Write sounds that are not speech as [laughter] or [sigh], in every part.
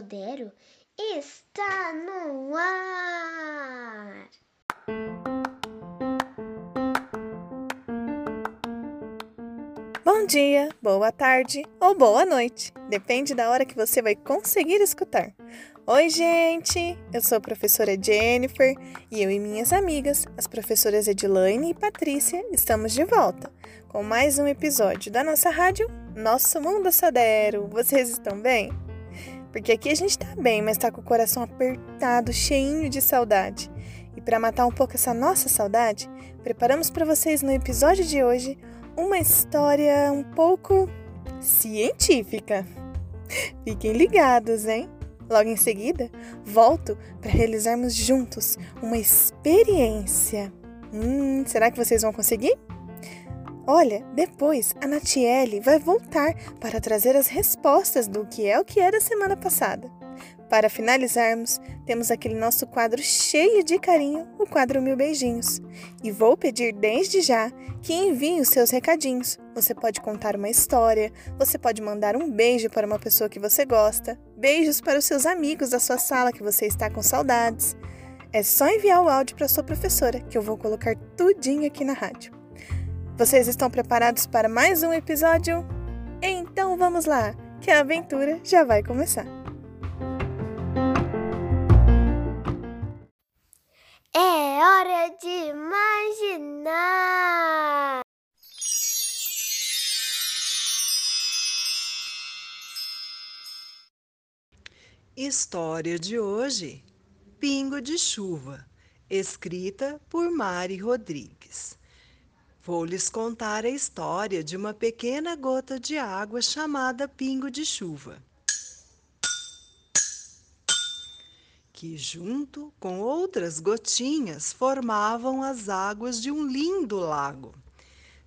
Sudero está no ar. Bom dia, boa tarde ou boa noite, depende da hora que você vai conseguir escutar. Oi, gente! Eu sou a professora Jennifer e eu e minhas amigas, as professoras Edilaine e Patrícia, estamos de volta com mais um episódio da nossa rádio Nosso Mundo Sadero. Vocês estão bem? Porque aqui a gente tá bem, mas tá com o coração apertado, cheinho de saudade. E para matar um pouco essa nossa saudade, preparamos para vocês no episódio de hoje uma história um pouco científica. [laughs] Fiquem ligados, hein? Logo em seguida, volto para realizarmos juntos uma experiência. Hum, será que vocês vão conseguir? Olha, depois a Natiele vai voltar para trazer as respostas do que é o que da semana passada. Para finalizarmos, temos aquele nosso quadro cheio de carinho, o quadro Mil Beijinhos. E vou pedir desde já que envie os seus recadinhos. Você pode contar uma história, você pode mandar um beijo para uma pessoa que você gosta, beijos para os seus amigos da sua sala que você está com saudades. É só enviar o áudio para sua professora, que eu vou colocar tudinho aqui na rádio. Vocês estão preparados para mais um episódio? Então vamos lá, que a aventura já vai começar. É hora de imaginar. História de hoje: Pingo de Chuva, escrita por Mari Rodrigues. Vou lhes contar a história de uma pequena gota de água chamada pingo de chuva, que, junto com outras gotinhas, formavam as águas de um lindo lago.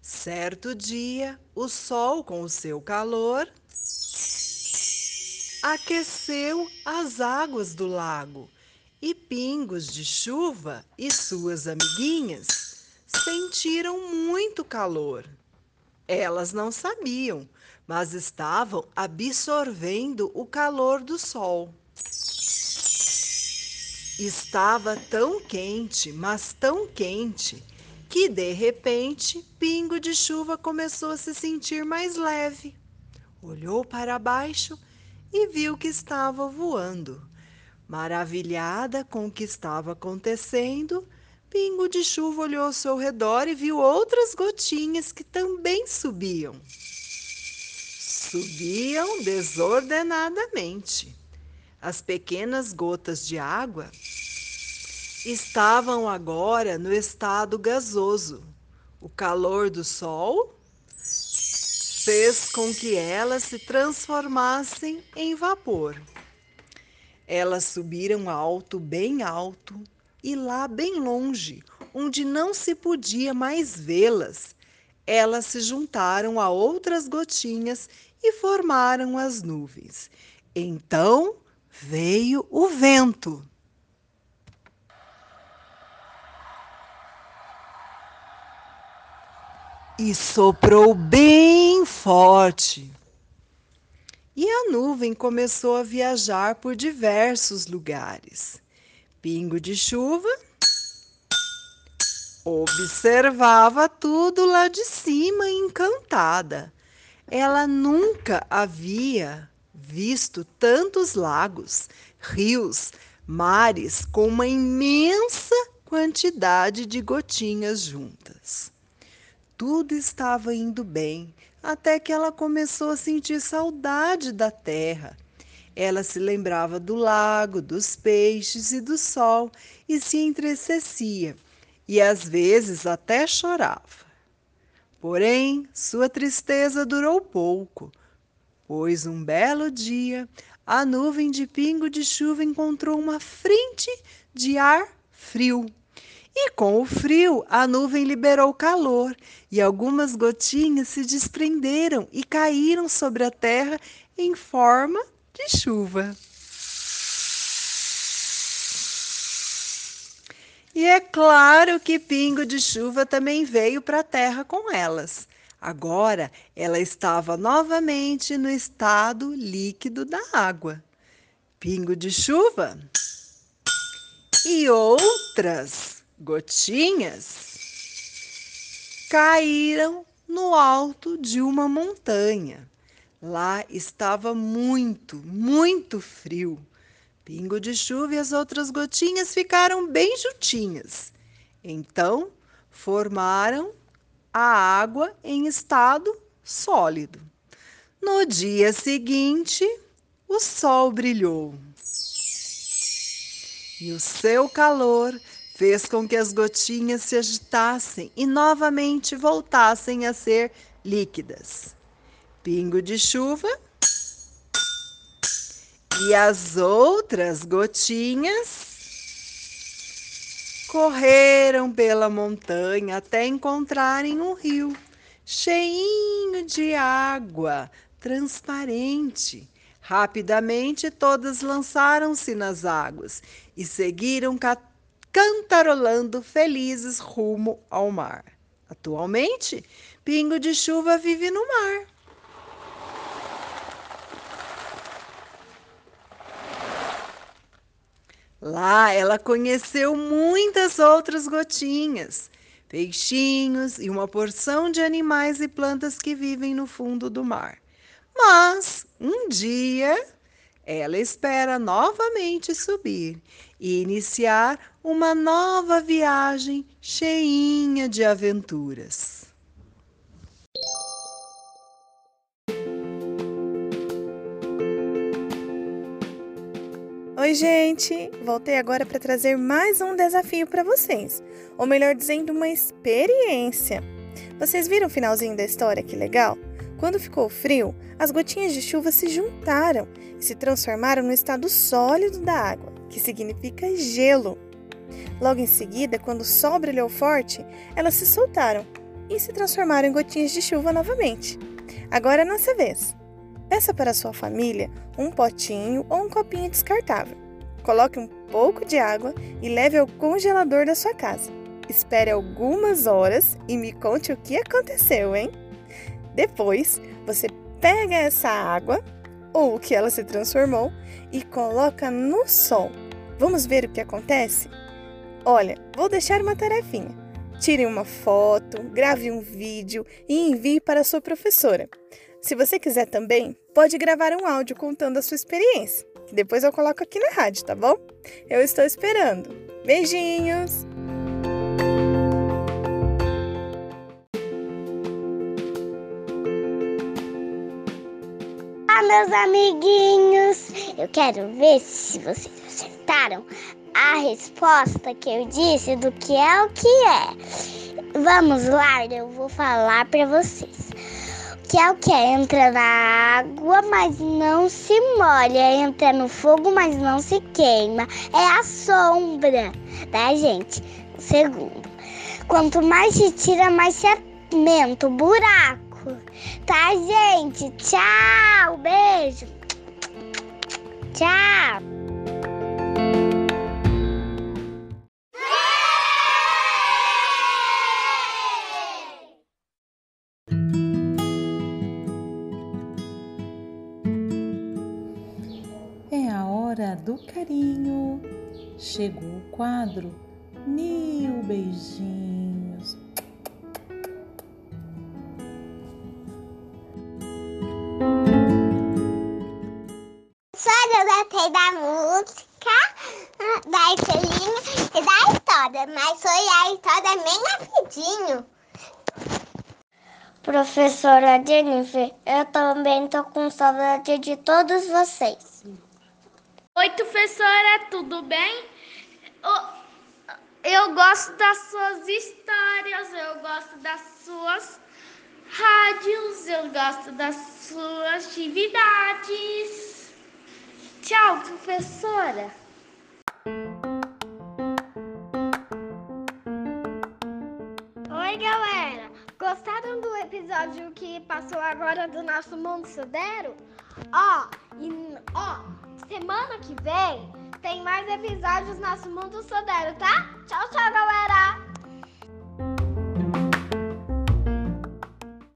Certo dia, o sol, com o seu calor, aqueceu as águas do lago e pingos de chuva e suas amiguinhas sentiram muito calor. Elas não sabiam, mas estavam absorvendo o calor do sol. Estava tão quente, mas tão quente, que de repente Pingo de Chuva começou a se sentir mais leve. Olhou para baixo e viu que estava voando. Maravilhada com o que estava acontecendo, Pingo de Chuva olhou ao seu redor e viu outras gotinhas que também subiam. Subiam desordenadamente. As pequenas gotas de água estavam agora no estado gasoso. O calor do sol fez com que elas se transformassem em vapor. Elas subiram alto, bem alto, e lá bem longe, onde não se podia mais vê-las, elas se juntaram a outras gotinhas e formaram as nuvens. Então veio o vento. E soprou bem forte. E a nuvem começou a viajar por diversos lugares. Pingo de chuva observava tudo lá de cima, encantada. Ela nunca havia visto tantos lagos, rios, mares com uma imensa quantidade de gotinhas juntas. Tudo estava indo bem, até que ela começou a sentir saudade da terra. Ela se lembrava do lago, dos peixes e do sol e se entristecia, e às vezes até chorava. Porém, sua tristeza durou pouco, pois um belo dia a nuvem de pingo de chuva encontrou uma frente de ar frio. E com o frio, a nuvem liberou calor e algumas gotinhas se desprenderam e caíram sobre a terra em forma de chuva. E é claro que pingo de chuva também veio para a terra com elas. Agora ela estava novamente no estado líquido da água. Pingo de chuva e outras gotinhas caíram no alto de uma montanha. Lá estava muito, muito frio. Pingo de chuva e as outras gotinhas ficaram bem juntinhas. Então, formaram a água em estado sólido. No dia seguinte, o sol brilhou. E o seu calor fez com que as gotinhas se agitassem e novamente voltassem a ser líquidas. Pingo de chuva e as outras gotinhas correram pela montanha até encontrarem um rio cheinho de água transparente. Rapidamente todas lançaram-se nas águas e seguiram cantarolando felizes rumo ao mar. Atualmente, Pingo de Chuva vive no mar. Lá ela conheceu muitas outras gotinhas, peixinhos e uma porção de animais e plantas que vivem no fundo do mar. Mas um dia ela espera novamente subir e iniciar uma nova viagem cheinha de aventuras. Oi, gente! Voltei agora para trazer mais um desafio para vocês, ou melhor dizendo, uma experiência. Vocês viram o finalzinho da história? Que legal! Quando ficou frio, as gotinhas de chuva se juntaram e se transformaram no estado sólido da água, que significa gelo. Logo em seguida, quando o sol brilhou forte, elas se soltaram e se transformaram em gotinhas de chuva novamente. Agora é nossa vez. Peça para sua família um potinho ou um copinho descartável. Coloque um pouco de água e leve ao congelador da sua casa. Espere algumas horas e me conte o que aconteceu, hein? Depois, você pega essa água ou o que ela se transformou e coloca no sol. Vamos ver o que acontece? Olha, vou deixar uma tarefinha. Tire uma foto, grave um vídeo e envie para a sua professora. Se você quiser também, pode gravar um áudio contando a sua experiência, que depois eu coloco aqui na rádio, tá bom? Eu estou esperando. Beijinhos! Ah, meus amiguinhos, eu quero ver se vocês acertaram a resposta que eu disse do que é o que é. Vamos lá, eu vou falar para vocês que é o que? Entra na água, mas não se molha. Entra no fogo, mas não se queima. É a sombra, tá, gente? segundo. Quanto mais se tira, mais se aumenta o buraco. Tá, gente? Tchau, beijo. Tchau. Do carinho. Chegou o quadro Mil Beijinhos. Só eu gostei da música, da estrelinha e da história, mas foi a história bem rapidinho. Professora Jennifer, eu também tô com saudade de todos vocês. Oi, professora, tudo bem? Eu gosto das suas histórias, eu gosto das suas rádios, eu gosto das suas atividades. Tchau, professora. Oi, galera. Gostaram do episódio que passou agora do nosso Mundo Sudero? Ó, e, ó, semana que vem tem mais episódios do nosso Mundo Sudero, tá? Tchau, tchau, galera.